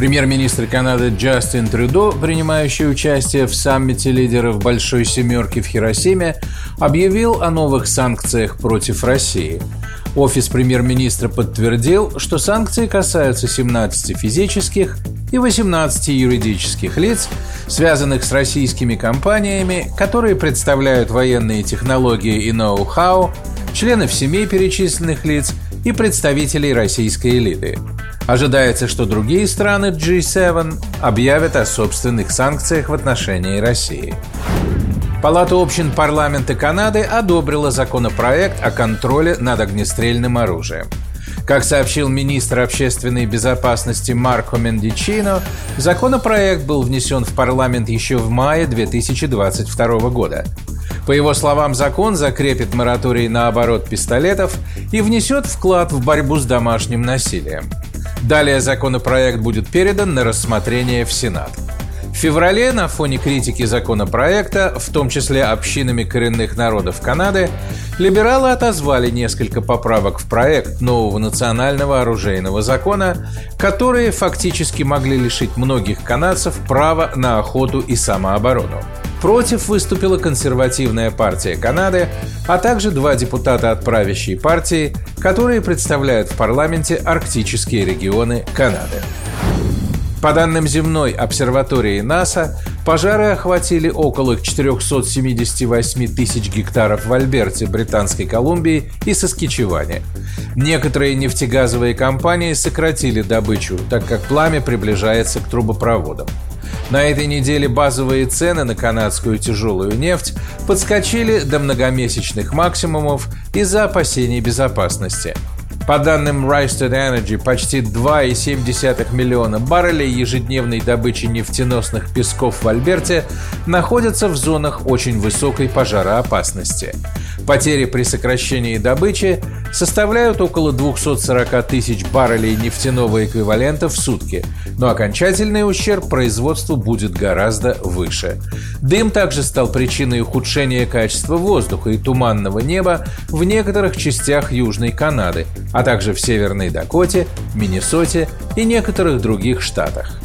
Премьер-министр Канады Джастин Трюдо, принимающий участие в саммите лидеров Большой Семерки в Хиросиме, объявил о новых санкциях против России. Офис премьер-министра подтвердил, что санкции касаются 17 физических и 18 юридических лиц, связанных с российскими компаниями, которые представляют военные технологии и ноу-хау, членов семей перечисленных лиц и представителей российской элиты. Ожидается, что другие страны G7 объявят о собственных санкциях в отношении России. Палата общин парламента Канады одобрила законопроект о контроле над огнестрельным оружием. Как сообщил министр общественной безопасности Марко Мендичино, законопроект был внесен в парламент еще в мае 2022 года. По его словам, закон закрепит мораторий на оборот пистолетов и внесет вклад в борьбу с домашним насилием. Далее законопроект будет передан на рассмотрение в Сенат. Феврале на фоне критики законопроекта, в том числе общинами коренных народов Канады, либералы отозвали несколько поправок в проект нового национального оружейного закона, которые фактически могли лишить многих канадцев права на охоту и самооборону. Против выступила консервативная партия Канады, а также два депутата от правящей партии, которые представляют в парламенте арктические регионы Канады. По данным земной обсерватории НАСА, пожары охватили около 478 тысяч гектаров в Альберте, Британской Колумбии и Соскичеване. Некоторые нефтегазовые компании сократили добычу, так как пламя приближается к трубопроводам. На этой неделе базовые цены на канадскую тяжелую нефть подскочили до многомесячных максимумов из-за опасений безопасности. По данным Rystad Energy, почти 2,7 миллиона баррелей ежедневной добычи нефтеносных песков в Альберте находятся в зонах очень высокой пожароопасности. Потери при сокращении добычи составляют около 240 тысяч баррелей нефтяного эквивалента в сутки, но окончательный ущерб производству будет гораздо выше. Дым также стал причиной ухудшения качества воздуха и туманного неба в некоторых частях Южной Канады, а также в Северной Дакоте, Миннесоте и некоторых других штатах.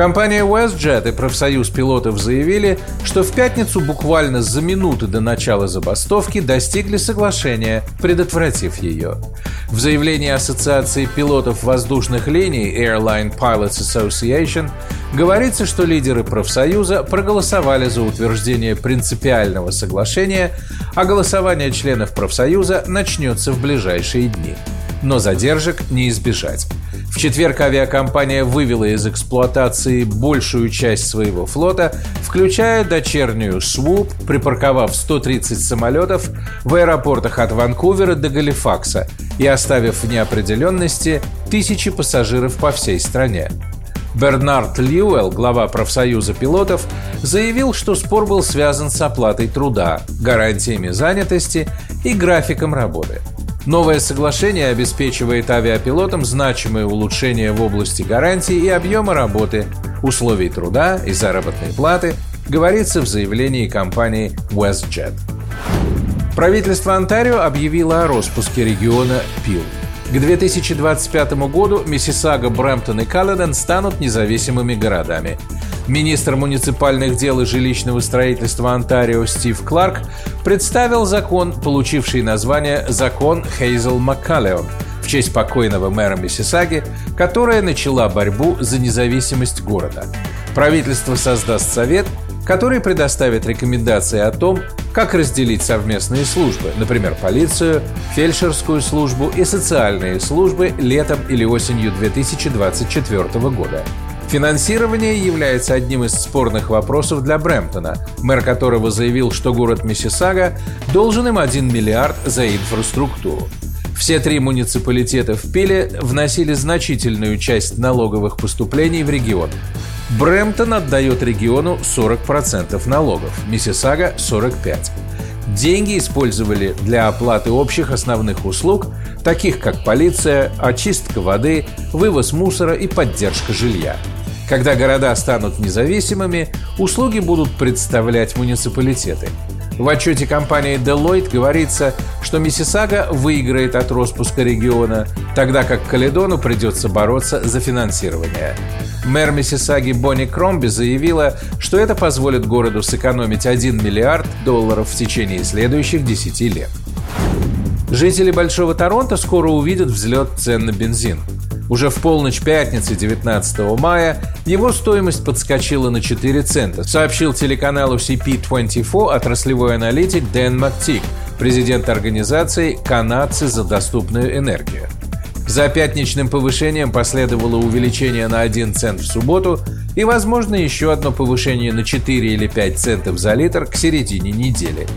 Компания WestJet и профсоюз пилотов заявили, что в пятницу буквально за минуты до начала забастовки достигли соглашения, предотвратив ее. В заявлении Ассоциации пилотов воздушных линий Airline Pilots Association говорится, что лидеры профсоюза проголосовали за утверждение принципиального соглашения, а голосование членов профсоюза начнется в ближайшие дни. Но задержек не избежать. В четверг авиакомпания вывела из эксплуатации большую часть своего флота, включая дочернюю Swoop, припарковав 130 самолетов в аэропортах от Ванкувера до Галифакса и оставив в неопределенности тысячи пассажиров по всей стране. Бернард Льюэлл, глава профсоюза пилотов, заявил, что спор был связан с оплатой труда, гарантиями занятости и графиком работы – Новое соглашение обеспечивает авиапилотам значимые улучшения в области гарантий и объема работы, условий труда и заработной платы, говорится в заявлении компании WestJet. Правительство Онтарио объявило о распуске региона Пил. К 2025 году Миссисага, Брэмптон и Калледен станут независимыми городами. Министр муниципальных дел и жилищного строительства Онтарио Стив Кларк представил закон, получивший название «Закон Хейзел Маккалеон», в честь покойного мэра Миссисаги, которая начала борьбу за независимость города. Правительство создаст совет, который предоставит рекомендации о том, как разделить совместные службы, например, полицию, фельдшерскую службу и социальные службы летом или осенью 2024 года. Финансирование является одним из спорных вопросов для Брэмптона, мэр которого заявил, что город Миссисага должен им 1 миллиард за инфраструктуру. Все три муниципалитета в Пиле вносили значительную часть налоговых поступлений в регион. Брэмптон отдает региону 40% налогов, Миссисага – 45%. Деньги использовали для оплаты общих основных услуг, таких как полиция, очистка воды, вывоз мусора и поддержка жилья. Когда города станут независимыми, услуги будут представлять муниципалитеты. В отчете компании Deloitte говорится, что Миссисага выиграет от распуска региона, тогда как Каледону придется бороться за финансирование. Мэр Миссисаги Бонни Кромби заявила, что это позволит городу сэкономить 1 миллиард долларов в течение следующих 10 лет. Жители Большого Торонто скоро увидят взлет цен на бензин. Уже в полночь пятницы 19 мая его стоимость подскочила на 4 цента, сообщил телеканалу CP24 отраслевой аналитик Дэн Мактик, президент организации «Канадцы за доступную энергию». За пятничным повышением последовало увеличение на 1 цент в субботу и, возможно, еще одно повышение на 4 или 5 центов за литр к середине недели.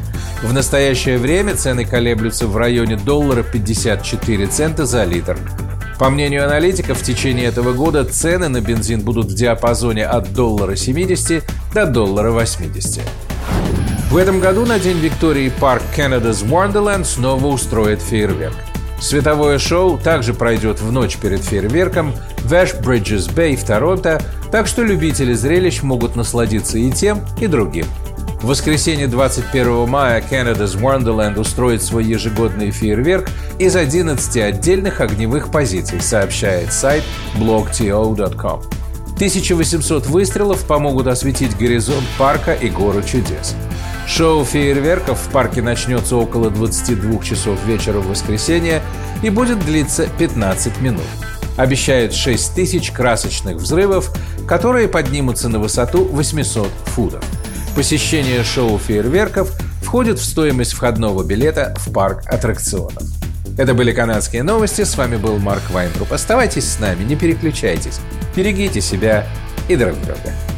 В настоящее время цены колеблются в районе доллара 54 цента за литр. По мнению аналитиков, в течение этого года цены на бензин будут в диапазоне от доллара 70 до доллара 80. В этом году на День Виктории парк Canada's Wonderland снова устроит фейерверк. Световое шоу также пройдет в ночь перед фейерверком в Ash Bridges Bay в Торонто, так что любители зрелищ могут насладиться и тем, и другим. В воскресенье 21 мая Canada's Wonderland устроит свой ежегодный фейерверк из 11 отдельных огневых позиций, сообщает сайт blogto.com. 1800 выстрелов помогут осветить горизонт парка и гору чудес. Шоу фейерверков в парке начнется около 22 часов вечера в воскресенье и будет длиться 15 минут. Обещают 6 тысяч красочных взрывов, которые поднимутся на высоту 800 футов. Посещение шоу фейерверков входит в стоимость входного билета в парк аттракционов. Это были канадские новости. С вами был Марк Вайнтруп. Оставайтесь с нами, не переключайтесь. Берегите себя и друг друга.